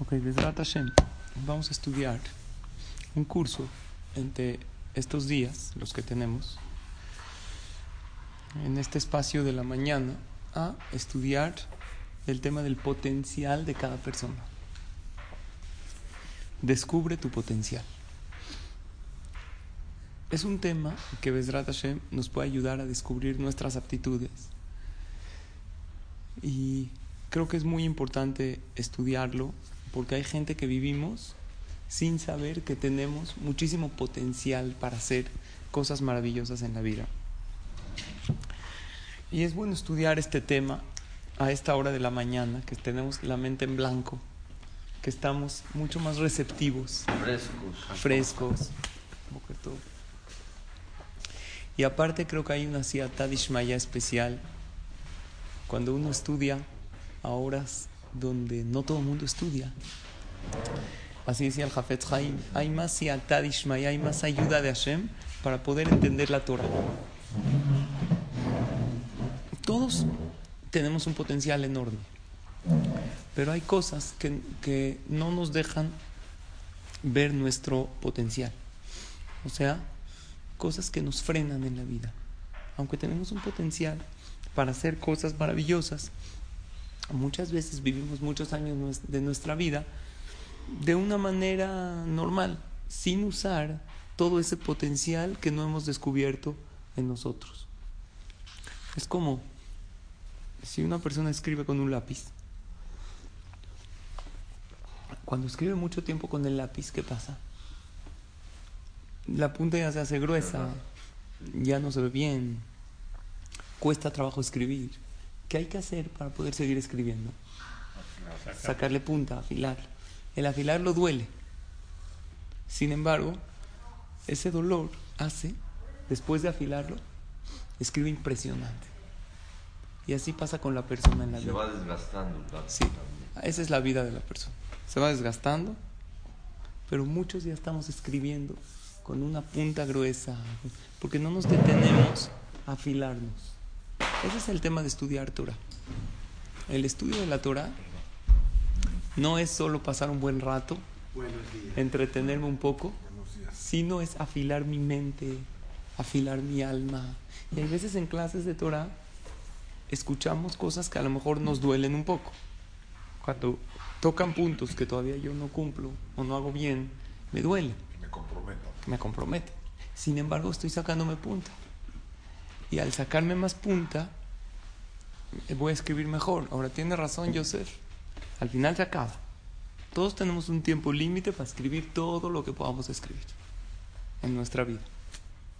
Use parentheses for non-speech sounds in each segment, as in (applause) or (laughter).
Ok, Besrat Hashem, vamos a estudiar un curso entre estos días, los que tenemos, en este espacio de la mañana, a estudiar el tema del potencial de cada persona. Descubre tu potencial. Es un tema que Besrat Hashem nos puede ayudar a descubrir nuestras aptitudes. Y creo que es muy importante estudiarlo porque hay gente que vivimos sin saber que tenemos muchísimo potencial para hacer cosas maravillosas en la vida. Y es bueno estudiar este tema a esta hora de la mañana, que tenemos la mente en blanco, que estamos mucho más receptivos, Frescos. frescos. Y aparte creo que hay una ishmaya especial cuando uno estudia a horas donde no todo el mundo estudia. Así decía el Jafet Haim, hay más siatad ishmaya, hay más ayuda de Hashem para poder entender la Torah. Todos tenemos un potencial enorme, pero hay cosas que, que no nos dejan ver nuestro potencial. O sea, cosas que nos frenan en la vida. Aunque tenemos un potencial para hacer cosas maravillosas, muchas veces vivimos muchos años de nuestra vida de una manera normal, sin usar todo ese potencial que no hemos descubierto en nosotros. Es como si una persona escribe con un lápiz. Cuando escribe mucho tiempo con el lápiz, ¿qué pasa? La punta ya se hace gruesa, ya no se ve bien, cuesta trabajo escribir. ¿Qué hay que hacer para poder seguir escribiendo? Sacarle punta, afilar. El afilarlo duele. Sin embargo, ese dolor hace, después de afilarlo, escribe impresionante. Y así pasa con la persona en la Se vida. va desgastando el lápiz Sí, esa es la vida de la persona. Se va desgastando, pero muchos ya estamos escribiendo con una punta gruesa, porque no nos detenemos a afilarnos. Ese es el tema de estudiar Torah. El estudio de la Torah no es solo pasar un buen rato, entretenerme un poco, sino es afilar mi mente, afilar mi alma. Y hay veces en clases de Torah escuchamos cosas que a lo mejor nos duelen un poco. Cuando tocan puntos que todavía yo no cumplo o no hago bien, me duele, Me comprometo. me compromete. Sin embargo, estoy sacándome punta. Y al sacarme más punta, eh, voy a escribir mejor. Ahora tiene razón Joseph. Al final se acaba. Todos tenemos un tiempo límite para escribir todo lo que podamos escribir en nuestra vida.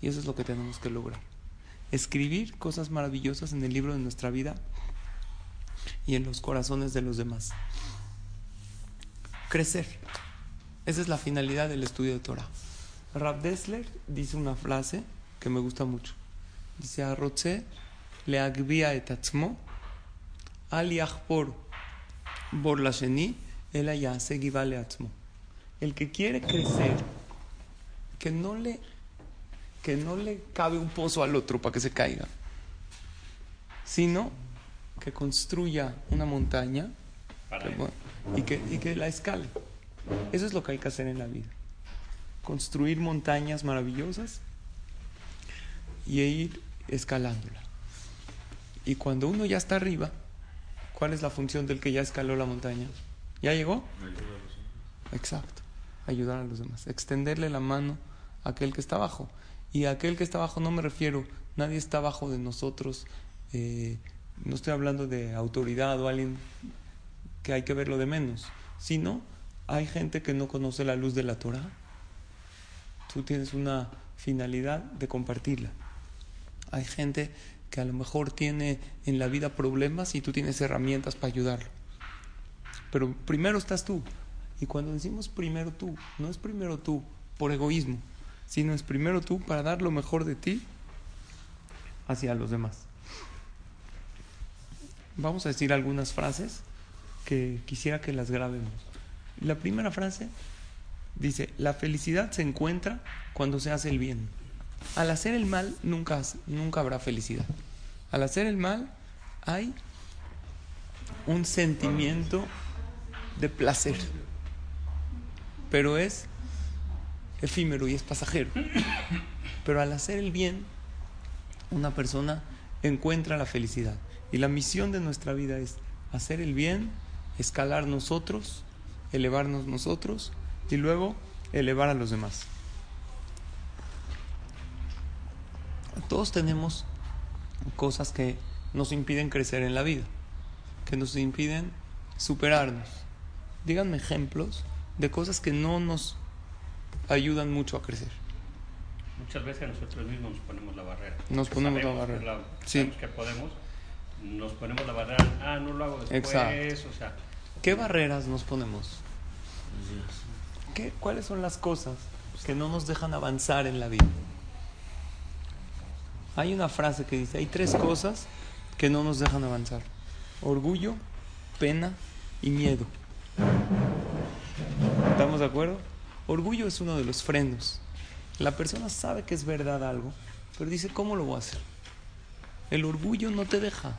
Y eso es lo que tenemos que lograr. Escribir cosas maravillosas en el libro de nuestra vida y en los corazones de los demás. Crecer. Esa es la finalidad del estudio de Torah. Rab Dessler dice una frase que me gusta mucho. Agvia et atzmo, al yachpor bor la sheni, el ayase giva le atzmo. El que quiere crecer, que no le que no le cabe un pozo al otro para que se caiga, sino que construya una montaña que, bueno, y, que, y que la escale. Eso es lo que hay que hacer en la vida. Construir montañas maravillosas y ir escalándola. Y cuando uno ya está arriba, ¿cuál es la función del que ya escaló la montaña? ¿Ya llegó? Exacto. Ayudar a los demás. Extenderle la mano a aquel que está abajo. Y a aquel que está abajo no me refiero, nadie está abajo de nosotros. eh, no estoy hablando de autoridad o alguien que hay que verlo de menos, sino hay gente que no conoce la luz de la Torah. Tú tienes una finalidad de compartirla. Hay gente que a lo mejor tiene en la vida problemas y tú tienes herramientas para ayudarlo. Pero primero estás tú. Y cuando decimos primero tú, no es primero tú por egoísmo, sino es primero tú para dar lo mejor de ti hacia los demás. Vamos a decir algunas frases que quisiera que las grabemos. La primera frase dice, la felicidad se encuentra cuando se hace el bien. Al hacer el mal nunca, nunca habrá felicidad. Al hacer el mal hay un sentimiento de placer, pero es efímero y es pasajero. Pero al hacer el bien, una persona encuentra la felicidad. Y la misión de nuestra vida es hacer el bien, escalar nosotros, elevarnos nosotros y luego elevar a los demás. Todos tenemos cosas que nos impiden crecer en la vida, que nos impiden superarnos. Díganme ejemplos de cosas que no nos ayudan mucho a crecer. Muchas veces nosotros mismos nos ponemos la barrera. Nos ponemos la Sabemos barrera. la- Sí. sabemos que podemos, nos ponemos la barrera, ah, no lo hago después, Exacto. o sea, ¿Qué barreras nos ponemos? ¿Qué, ¿Cuáles son las cosas que no nos dejan avanzar en la vida? Hay una frase que dice, hay tres cosas que no nos dejan avanzar. Orgullo, pena y miedo. ¿Estamos de acuerdo? Orgullo es uno de los frenos. La persona sabe que es verdad algo, pero dice, ¿cómo lo voy a hacer? El orgullo no te deja.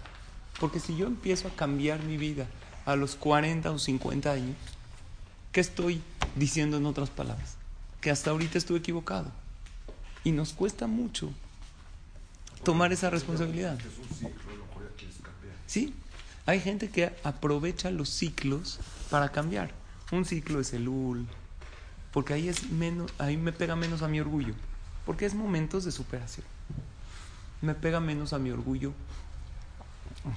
Porque si yo empiezo a cambiar mi vida a los 40 o 50 años, ¿qué estoy diciendo en otras palabras? Que hasta ahorita estuve equivocado. Y nos cuesta mucho tomar esa responsabilidad. Sí, hay gente que aprovecha los ciclos para cambiar. Un ciclo es el UL, porque ahí es menos, ahí me pega menos a mi orgullo, porque es momentos de superación. Me pega menos a mi orgullo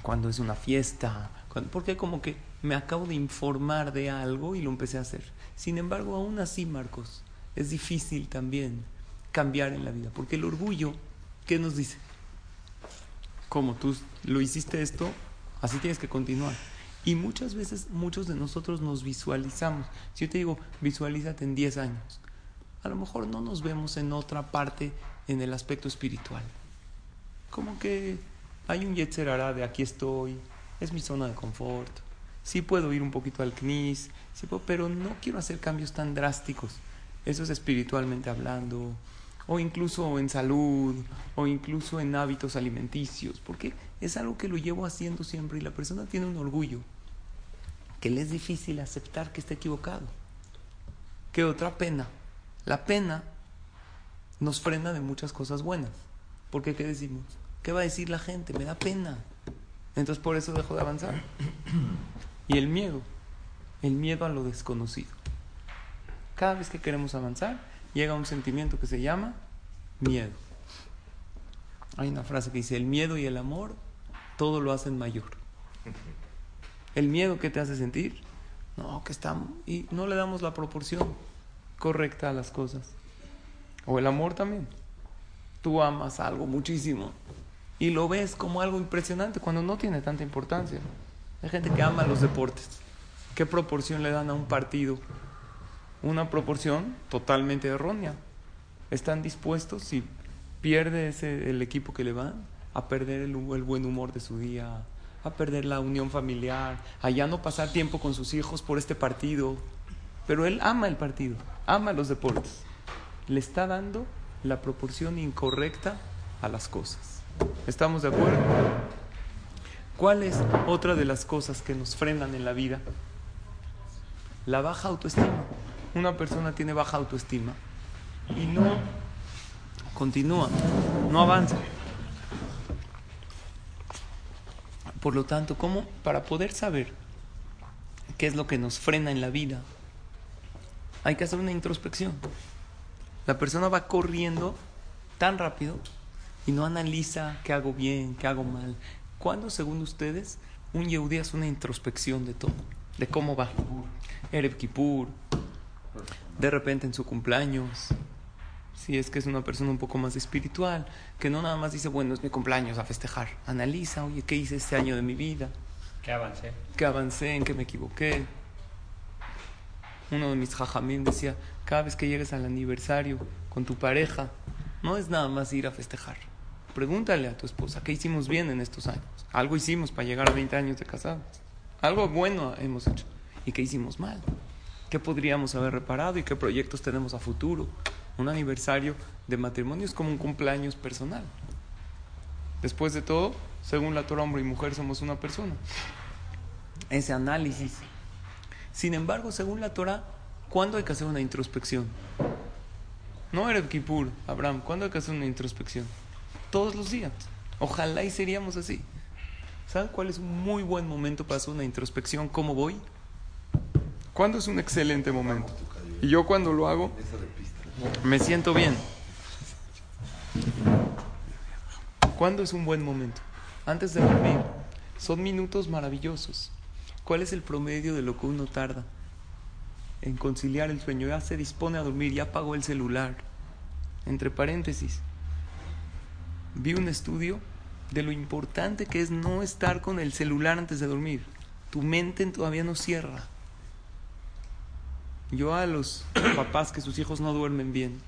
cuando es una fiesta, cuando- porque como que me acabo de informar de algo y lo empecé a hacer. Sin embargo, aún así, Marcos, es difícil también cambiar en la vida, porque el orgullo, ¿qué nos dice? Como tú lo hiciste esto, así tienes que continuar. Y muchas veces, muchos de nosotros nos visualizamos. Si yo te digo, visualízate en 10 años, a lo mejor no nos vemos en otra parte en el aspecto espiritual. Como que hay un Yetzer Hara de aquí estoy, es mi zona de confort. Sí puedo ir un poquito al CNIS, sí puedo, pero no quiero hacer cambios tan drásticos. Eso es espiritualmente hablando, o incluso en salud, o incluso en hábitos alimenticios, porque es algo que lo llevo haciendo siempre y la persona tiene un orgullo que le es difícil aceptar que está equivocado. ¿Qué otra pena? La pena nos frena de muchas cosas buenas. Porque ¿qué decimos? ¿Qué va a decir la gente? Me da pena. Entonces por eso dejo de avanzar. Y el miedo, el miedo a lo desconocido. Cada vez que queremos avanzar, llega un sentimiento que se llama miedo. Hay una frase que dice, el miedo y el amor todo lo hacen mayor. El miedo que te hace sentir, no, que está... Y no le damos la proporción correcta a las cosas. O el amor también. Tú amas algo muchísimo y lo ves como algo impresionante cuando no tiene tanta importancia. Hay gente que ama los deportes. ¿Qué proporción le dan a un partido? Una proporción totalmente errónea. Están dispuestos, si pierde ese, el equipo que le van, a perder el, el buen humor de su día, a perder la unión familiar, a ya no pasar tiempo con sus hijos por este partido. Pero él ama el partido, ama los deportes. Le está dando la proporción incorrecta a las cosas. ¿Estamos de acuerdo? ¿Cuál es otra de las cosas que nos frenan en la vida? La baja autoestima. Una persona tiene baja autoestima y no continúa, no avanza. Por lo tanto, ¿cómo para poder saber qué es lo que nos frena en la vida? Hay que hacer una introspección. La persona va corriendo tan rápido y no analiza qué hago bien, qué hago mal. ¿Cuándo, según ustedes, un Yehudi hace una introspección de todo? De cómo va. Erev Kippur, de repente en su cumpleaños, si es que es una persona un poco más espiritual, que no nada más dice, bueno, es mi cumpleaños a festejar. Analiza, oye, ¿qué hice este año de mi vida? ¿qué avancé? ¿Qué avancé? ¿En qué me equivoqué? Uno de mis jajamín decía, cada vez que llegues al aniversario con tu pareja, no es nada más ir a festejar. Pregúntale a tu esposa, ¿qué hicimos bien en estos años? Algo hicimos para llegar a 20 años de casados. Algo bueno hemos hecho. ¿Y qué hicimos mal? ¿Qué podríamos haber reparado y qué proyectos tenemos a futuro? Un aniversario de matrimonio es como un cumpleaños personal. Después de todo, según la Torah, hombre y mujer somos una persona. Ese análisis. Sin embargo, según la Torah, ¿cuándo hay que hacer una introspección? No Erev Kippur, Abraham, ¿cuándo hay que hacer una introspección? Todos los días. Ojalá y seríamos así. ¿Saben cuál es un muy buen momento para hacer una introspección? ¿Cómo voy? ¿Cuándo es un excelente momento? Y yo cuando lo hago, me siento bien. ¿Cuándo es un buen momento? Antes de dormir. Son minutos maravillosos. ¿Cuál es el promedio de lo que uno tarda en conciliar el sueño? Ya se dispone a dormir, ya apagó el celular. Entre paréntesis, vi un estudio de lo importante que es no estar con el celular antes de dormir. Tu mente todavía no cierra. Yo a los (coughs) papás que sus hijos no duermen bien,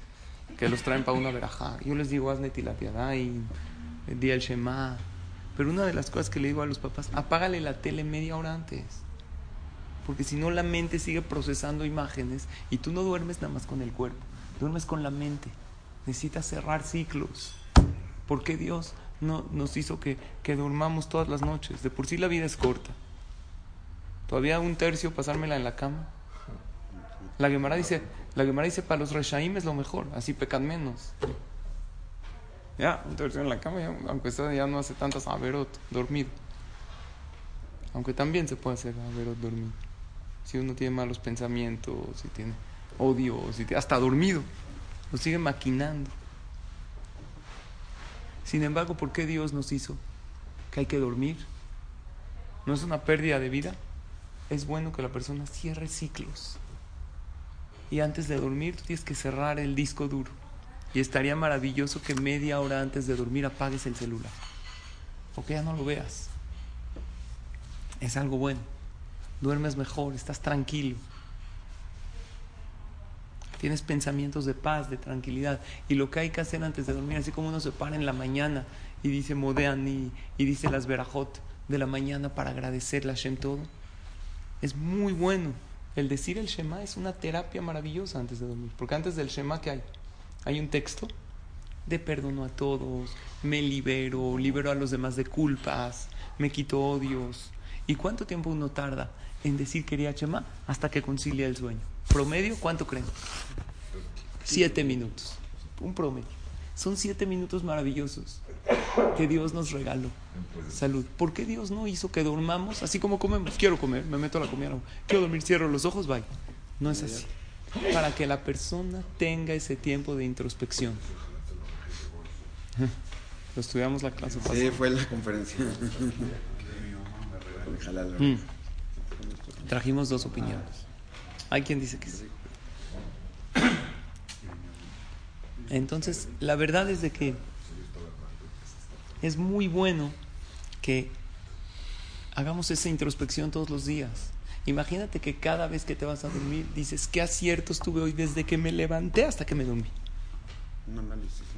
que los traen para una verajá, yo les digo, hazme tilapiadá y di el shema. Pero una de las cosas que le digo a los papás, apágale la tele media hora antes. Porque si no la mente sigue procesando imágenes y tú no duermes nada más con el cuerpo, duermes con la mente. Necesitas cerrar ciclos. ¿Por qué Dios no nos hizo que, que durmamos todas las noches? De por sí la vida es corta. Todavía un tercio pasármela en la cama. La Gemara dice, la Gemara dice para los Reshaim es lo mejor, así pecan menos. Ya, en la cama, aunque ya no hace tantas averot, dormido. Aunque también se puede hacer averot dormido. Si uno tiene malos pensamientos, si tiene odio, si tiene, hasta dormido, lo sigue maquinando. Sin embargo, ¿por qué Dios nos hizo que hay que dormir? ¿No es una pérdida de vida? Es bueno que la persona cierre ciclos. Y antes de dormir tú tienes que cerrar el disco duro. Y estaría maravilloso que media hora antes de dormir apagues el celular. O que ya no lo veas. Es algo bueno. Duermes mejor, estás tranquilo. Tienes pensamientos de paz, de tranquilidad. Y lo que hay que hacer antes de dormir, así como uno se para en la mañana y dice Modeani y dice las Berajot de la mañana para agradecerle a Shem todo, es muy bueno. El decir el Shema es una terapia maravillosa antes de dormir. Porque antes del Shema, ¿qué hay? Hay un texto de perdono a todos, me libero, libero a los demás de culpas, me quito odios. ¿Y cuánto tiempo uno tarda en decir quería Shema hasta que concilia el sueño? ¿Promedio cuánto creen? Siete minutos. Un promedio. Son siete minutos maravillosos que Dios nos regaló. Salud. ¿Por qué Dios no hizo que dormamos así como comemos? Quiero comer, me meto a la comida. Quiero dormir, cierro los ojos, bye. No es así. Para que la persona tenga ese tiempo de introspección. Lo estudiamos la clase pasada. Sí, fue la conferencia. Mm. Trajimos dos opiniones. Hay quien dice que sí. Entonces, la verdad es de que es muy bueno que hagamos esa introspección todos los días. Imagínate que cada vez que te vas a dormir dices, ¿qué aciertos tuve hoy desde que me levanté hasta que me dormí?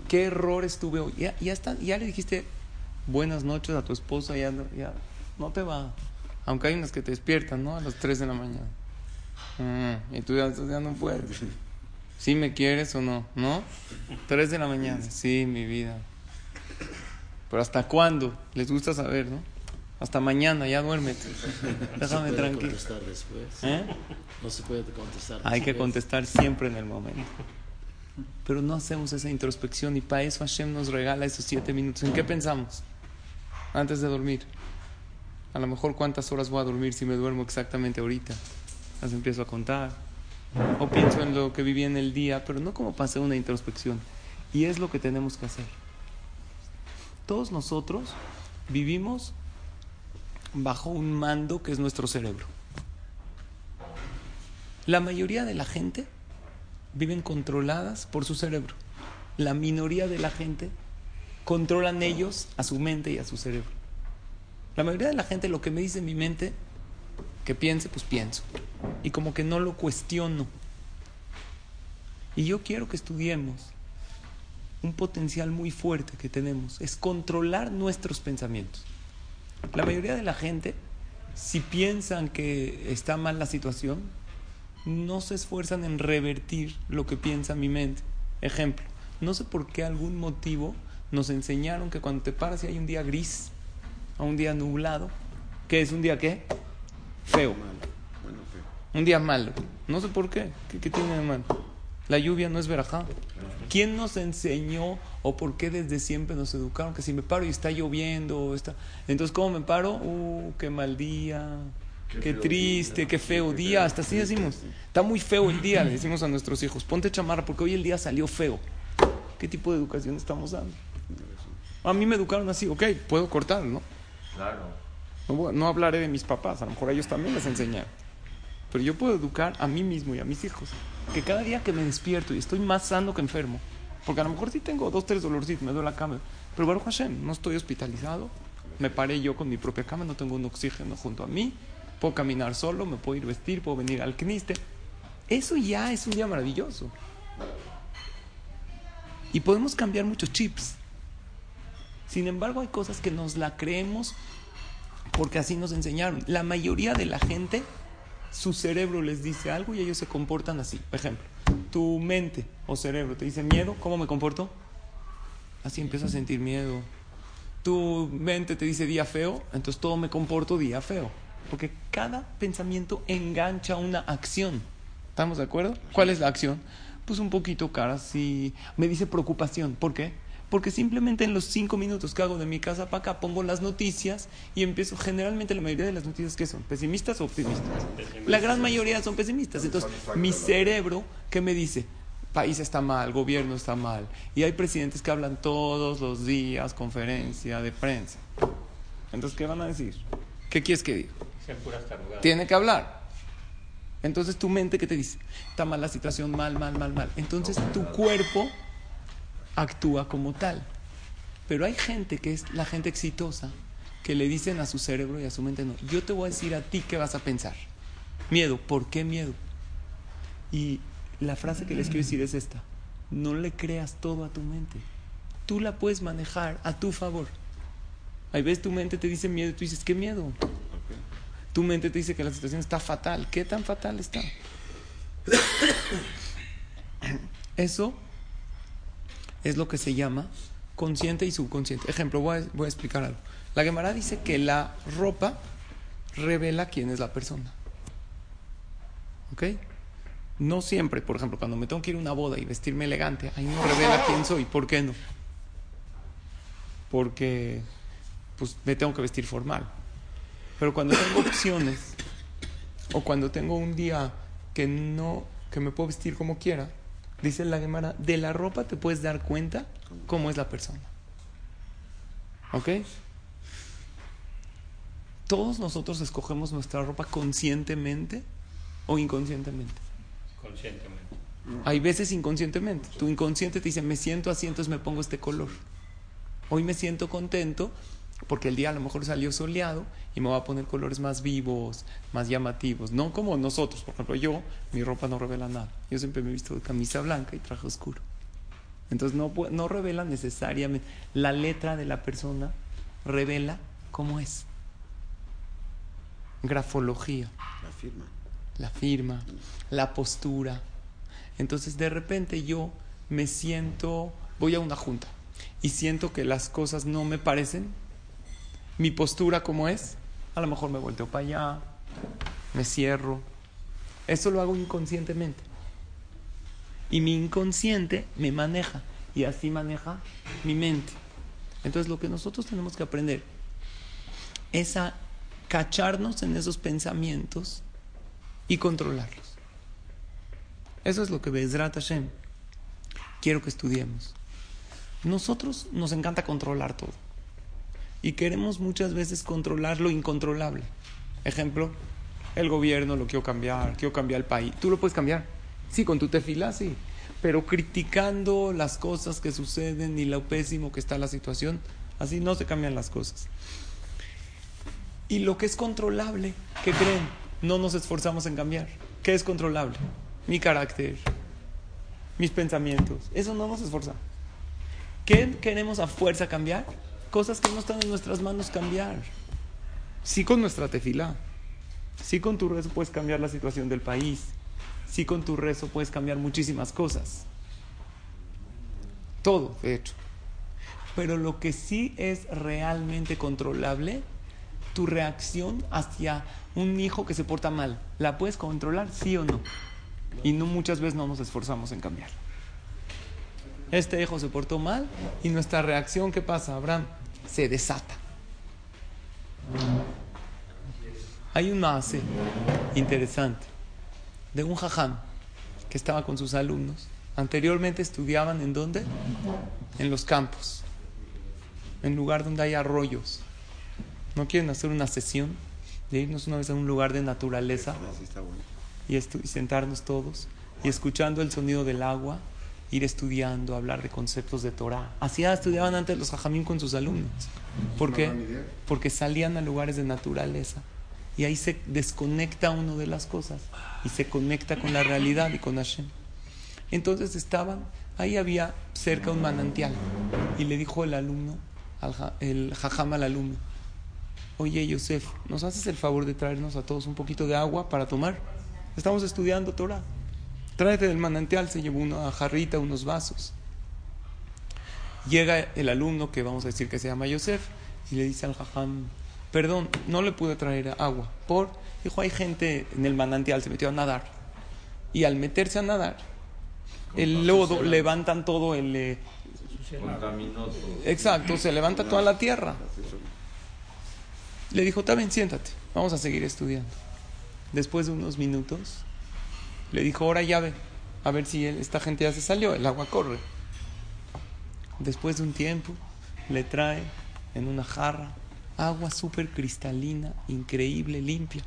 ¿Qué errores tuve hoy? Ya, ya, está, ya le dijiste buenas noches a tu esposa, ya ya no te va. Aunque hay unas que te despiertan, ¿no? A las 3 de la mañana. Mm, y tú ya, ya no puedes. ¿Sí me quieres o no? ¿No? 3 de la mañana. Sí, mi vida. Pero ¿hasta cuándo? Les gusta saber, ¿no? Hasta mañana, ya duérmete. (laughs) Déjame se puede tranquilo. contestar después. ¿Eh? No se puede contestar Hay que después. contestar siempre en el momento. Pero no hacemos esa introspección y para eso Hashem nos regala esos siete minutos. ¿En qué pensamos? Antes de dormir. A lo mejor cuántas horas voy a dormir si me duermo exactamente ahorita. Las empiezo a contar. O pienso en lo que viví en el día, pero no como hacer una introspección. Y es lo que tenemos que hacer. Todos nosotros vivimos bajo un mando que es nuestro cerebro. La mayoría de la gente viven controladas por su cerebro. La minoría de la gente controlan ellos a su mente y a su cerebro. La mayoría de la gente lo que me dice mi mente Que piense, pues pienso. Y como que no lo cuestiono. Y yo quiero que estudiemos un potencial muy fuerte que tenemos. Es controlar nuestros pensamientos. La mayoría de la gente, si piensan que está mal la situación, no se esfuerzan en revertir lo que piensa mi mente. Ejemplo, no sé por qué algún motivo nos enseñaron que cuando te paras y hay un día gris, a un día nublado, ¿qué es un día qué? Feo. Malo. Bueno, feo. Un día malo. No sé por qué. ¿Qué, qué tiene de malo? La lluvia no es verajá. ¿Quién nos enseñó o por qué desde siempre nos educaron que si me paro y está lloviendo, está... entonces ¿cómo me paro? Uh, qué mal día, qué, triste, día. qué feo Qué día. feo. Hasta así Sí, decimos. Está muy feo el día, le decimos a nuestros hijos. Ponte chamarra porque hoy el día salió feo. ¿Qué tipo de educación estamos dando? A mí me educaron así, ok, puedo cortar, ¿no? Claro. No, no hablaré de mis papás, a lo mejor a ellos también les enseñaron. Pero yo puedo educar a mí mismo y a mis hijos. Que cada día que me despierto y estoy más sano que enfermo, porque a lo mejor sí tengo dos, tres dolorcitos, me duele la cama, pero Baruch Hashem, no estoy hospitalizado, me paré yo con mi propia cama, no tengo un oxígeno junto a mí, puedo caminar solo, me puedo ir vestir, puedo venir al kniste. Eso ya es un día maravilloso. Y podemos cambiar muchos chips. Sin embargo, hay cosas que nos la creemos porque así nos enseñaron. La mayoría de la gente, su cerebro les dice algo y ellos se comportan así. Por ejemplo, tu mente o cerebro te dice miedo, ¿cómo me comporto? Así empiezo a sentir miedo. Tu mente te dice día feo, entonces todo me comporto día feo. Porque cada pensamiento engancha una acción. ¿Estamos de acuerdo? ¿Cuál es la acción? Pues un poquito cara, sí. Me dice preocupación. ¿Por qué? Porque simplemente en los cinco minutos que hago de mi casa para acá pongo las noticias y empiezo. Generalmente la mayoría de las noticias que son pesimistas o optimistas. La gran mayoría son pesimistas. Entonces, mi cerebro, ¿qué me dice? País está mal, gobierno está mal. Y hay presidentes que hablan todos los días, conferencia de prensa. Entonces, ¿qué van a decir? ¿Qué quieres que diga? Tiene que hablar. Entonces tu mente que te dice, está mal la situación, mal, mal, mal, mal. Entonces tu cuerpo actúa como tal. Pero hay gente que es la gente exitosa que le dicen a su cerebro y a su mente, no, yo te voy a decir a ti qué vas a pensar. Miedo, ¿por qué miedo? Y la frase que les quiero decir es esta, no le creas todo a tu mente. Tú la puedes manejar a tu favor. Hay veces tu mente te dice miedo y tú dices, ¿qué miedo? Tu mente te dice que la situación está fatal. ¿Qué tan fatal está? (coughs) Eso es lo que se llama consciente y subconsciente. Ejemplo, voy a, voy a explicar algo. La Gemara dice que la ropa revela quién es la persona. ¿Ok? No siempre, por ejemplo, cuando me tengo que ir a una boda y vestirme elegante, ahí no revela quién soy. ¿Por qué no? Porque pues me tengo que vestir formal. Pero cuando tengo opciones o cuando tengo un día que no que me puedo vestir como quiera, dice la Gemara, de la ropa te puedes dar cuenta cómo es la persona. ¿Ok? Todos nosotros escogemos nuestra ropa conscientemente o inconscientemente. Conscientemente. Hay veces inconscientemente. Tu inconsciente te dice, me siento así, entonces me pongo este color. Hoy me siento contento porque el día a lo mejor salió soleado y me voy a poner colores más vivos, más llamativos. No como nosotros, por ejemplo, yo, mi ropa no revela nada. Yo siempre me he visto de camisa blanca y traje oscuro. Entonces no, no revela necesariamente. La letra de la persona revela cómo es. Grafología La firma. la firma, la postura. Entonces de repente yo me siento, voy a una junta y siento que las cosas no me parecen, mi postura como es, a lo mejor me volteo para allá, me cierro. Eso lo hago inconscientemente. Y mi inconsciente me maneja y así maneja mi mente. Entonces lo que nosotros tenemos que aprender es a cacharnos en esos pensamientos y controlarlos. Eso es lo que Bezrat Hashem quiero que estudiemos. Nosotros nos encanta controlar todo y queremos muchas veces controlar lo incontrolable. Ejemplo, el gobierno lo quiero cambiar, quiero cambiar el país. ¿Tú lo puedes cambiar? Sí, con tu tefila, sí. Pero criticando las cosas que suceden y lo pésimo que está la situación, así no se cambian las cosas. Y lo que es controlable, ¿qué creen? no nos esforzamos en cambiar. ¿Qué es controlable? Mi carácter, mis pensamientos. Eso no nos esforzamos. ¿Qué queremos a fuerza cambiar? Cosas que no están en nuestras manos cambiar. Sí con nuestra tefila. Sí con tu rezo puedes cambiar la situación del país. Sí con tu rezo puedes cambiar muchísimas cosas. Todo, de hecho. Pero lo que sí es realmente controlable, tu reacción hacia un hijo que se porta mal, ¿la puedes controlar, sí o no? Y no muchas veces no nos esforzamos en cambiarlo. Este hijo se portó mal y nuestra reacción, ¿qué pasa, Abraham? Se desata. Hay un maase interesante de un jajam que estaba con sus alumnos. Anteriormente estudiaban en dónde? En los campos, en lugar donde hay arroyos. ¿No quieren hacer una sesión de irnos una vez a un lugar de naturaleza bueno. y, y sentarnos todos y escuchando el sonido del agua, ir estudiando, hablar de conceptos de Torah? Así estudiaban antes los jajamim con sus alumnos. ¿Por qué? Porque salían a lugares de naturaleza y ahí se desconecta uno de las cosas y se conecta con la realidad y con Hashem. Entonces estaban, ahí había cerca un manantial y le dijo el alumno, el jajam al alumno, oye Yosef, ¿nos haces el favor de traernos a todos un poquito de agua para tomar? Estamos estudiando Torah. Tráete del manantial, se llevó una jarrita, unos vasos. Llega el alumno, que vamos a decir que se llama Yosef, y le dice al jajam, perdón, no le pude traer agua. Por, dijo, hay gente en el manantial, se metió a nadar. Y al meterse a nadar, el lodo levantan todo el... eh, exacto, se levanta toda la tierra. Le dijo, está bien, siéntate, vamos a seguir estudiando. Después de unos minutos, le dijo, ahora ya ve, a ver si él- esta gente ya se salió, el agua corre. Después de un tiempo, le trae en una jarra agua súper cristalina, increíble, limpia.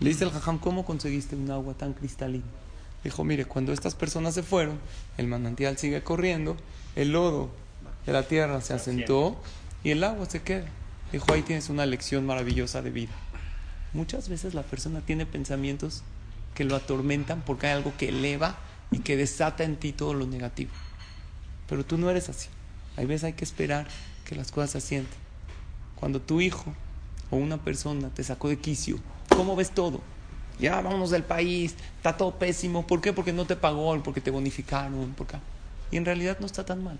Le dice al jajam, ¿cómo conseguiste un agua tan cristalina? Dijo, mire, cuando estas personas se fueron, el manantial sigue corriendo, el lodo de la tierra se asentó y el agua se queda. Dijo, ahí tienes una lección maravillosa de vida. Muchas veces la persona tiene pensamientos que lo atormentan porque hay algo que eleva y que desata en ti todo lo negativo. Pero tú no eres así. Hay veces hay que esperar que las cosas se asienten. Cuando tu hijo o una persona te sacó de quicio, ¿cómo ves todo? Ya vámonos del país, está todo pésimo. ¿Por qué? Porque no te pagó, porque te bonificaron. Porque... Y en realidad no está tan mal.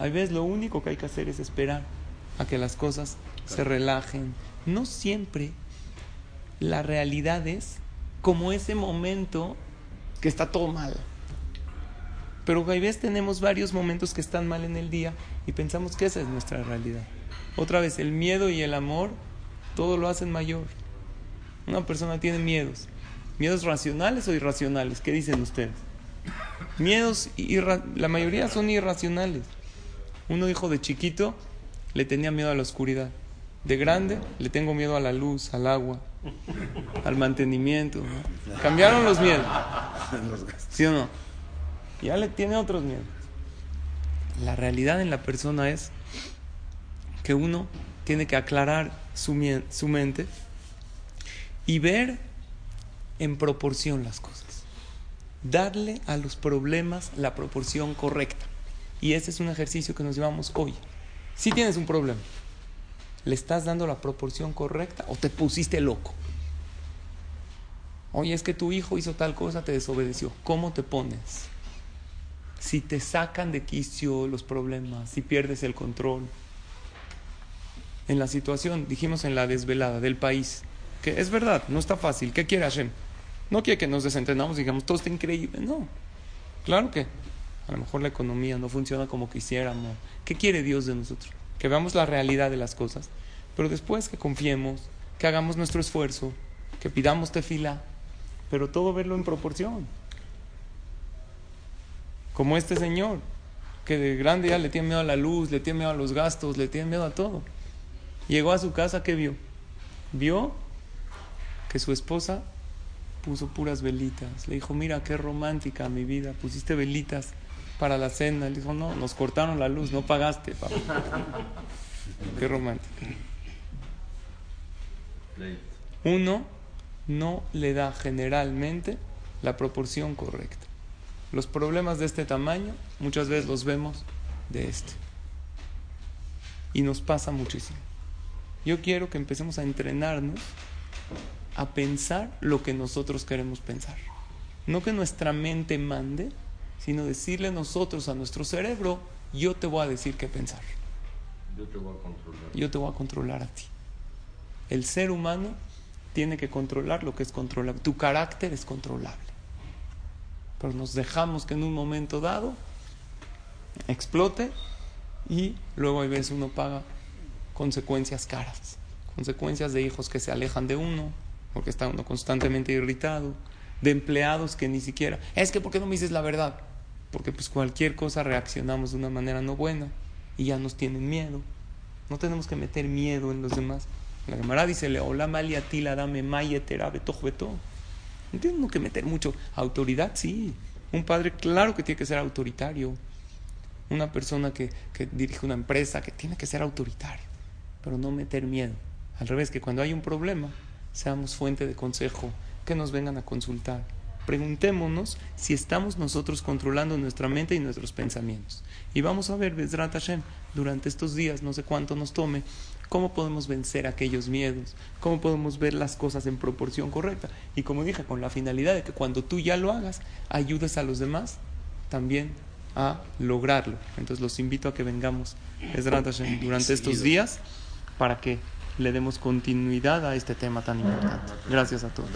Hay veces lo único que hay que hacer es esperar a que las cosas se relajen. No siempre la realidad es como ese momento que está todo mal. Pero a veces tenemos varios momentos que están mal en el día y pensamos que esa es nuestra realidad. Otra vez, el miedo y el amor todo lo hacen mayor. Una persona tiene miedos. ¿Miedos racionales o irracionales? ¿Qué dicen ustedes? Miedos, la mayoría son irracionales. Uno dijo de chiquito, le tenía miedo a la oscuridad. De grande, le tengo miedo a la luz, al agua, al mantenimiento. ¿no? Cambiaron los miedos. ¿Sí o no? Ya le tiene otros miedos. La realidad en la persona es que uno tiene que aclarar su, su mente y ver en proporción las cosas. Darle a los problemas la proporción correcta. Y ese es un ejercicio que nos llevamos hoy. Si tienes un problema, ¿le estás dando la proporción correcta o te pusiste loco? Oye, es que tu hijo hizo tal cosa, te desobedeció. ¿Cómo te pones? Si te sacan de quicio los problemas, si pierdes el control. En la situación, dijimos en la desvelada del país, que es verdad, no está fácil. ¿Qué quiere Hashem? No quiere que nos desentendamos digamos, todo está increíble. No. Claro que a lo mejor la economía no funciona como quisiéramos. ¿Qué quiere Dios de nosotros? Que veamos la realidad de las cosas, pero después que confiemos, que hagamos nuestro esfuerzo, que pidamos tefila, pero todo verlo en proporción. Como este señor, que de grande ya le tiene miedo a la luz, le tiene miedo a los gastos, le tiene miedo a todo. Llegó a su casa, ¿qué vio? Vio que su esposa puso puras velitas. Le dijo, mira, qué romántica mi vida, pusiste velitas para la cena. Le dijo, no, nos cortaron la luz, no pagaste, papá. (laughs) qué romántico. Uno no le da generalmente la proporción correcta. Los problemas de este tamaño muchas veces los vemos de este. Y nos pasa muchísimo. Yo quiero que empecemos a entrenarnos a pensar lo que nosotros queremos pensar. No que nuestra mente mande, sino decirle nosotros a nuestro cerebro, yo te voy a decir qué pensar. Yo te voy a controlar. Yo te voy a controlar a ti. El ser humano tiene que controlar lo que es controlable. Tu carácter es controlable. Pero nos dejamos que en un momento dado explote y luego hay veces uno paga consecuencias caras. Consecuencias de hijos que se alejan de uno porque está uno constantemente irritado. De empleados que ni siquiera... Es que ¿por qué no me dices la verdad? Porque pues cualquier cosa reaccionamos de una manera no buena y ya nos tienen miedo. No tenemos que meter miedo en los demás. La Gemara dice, hola maliatila dame mayetera beto No tenemos que meter mucho. Autoridad, sí. Un padre, claro que tiene que ser autoritario. Una persona que, que dirige una empresa, que tiene que ser autoritario. Pero no meter miedo. Al revés, que cuando hay un problema, seamos fuente de consejo, que nos vengan a consultar. Preguntémonos si estamos nosotros controlando nuestra mente y nuestros pensamientos. Y vamos a ver, Bezrat Hashem, durante estos días, no sé cuánto nos tome, cómo podemos vencer aquellos miedos, cómo podemos ver las cosas en proporción correcta. Y como dije, con la finalidad de que cuando tú ya lo hagas, ayudes a los demás también a lograrlo. Entonces los invito a que vengamos, durante estos días para que le demos continuidad a este tema tan importante. Gracias a todos.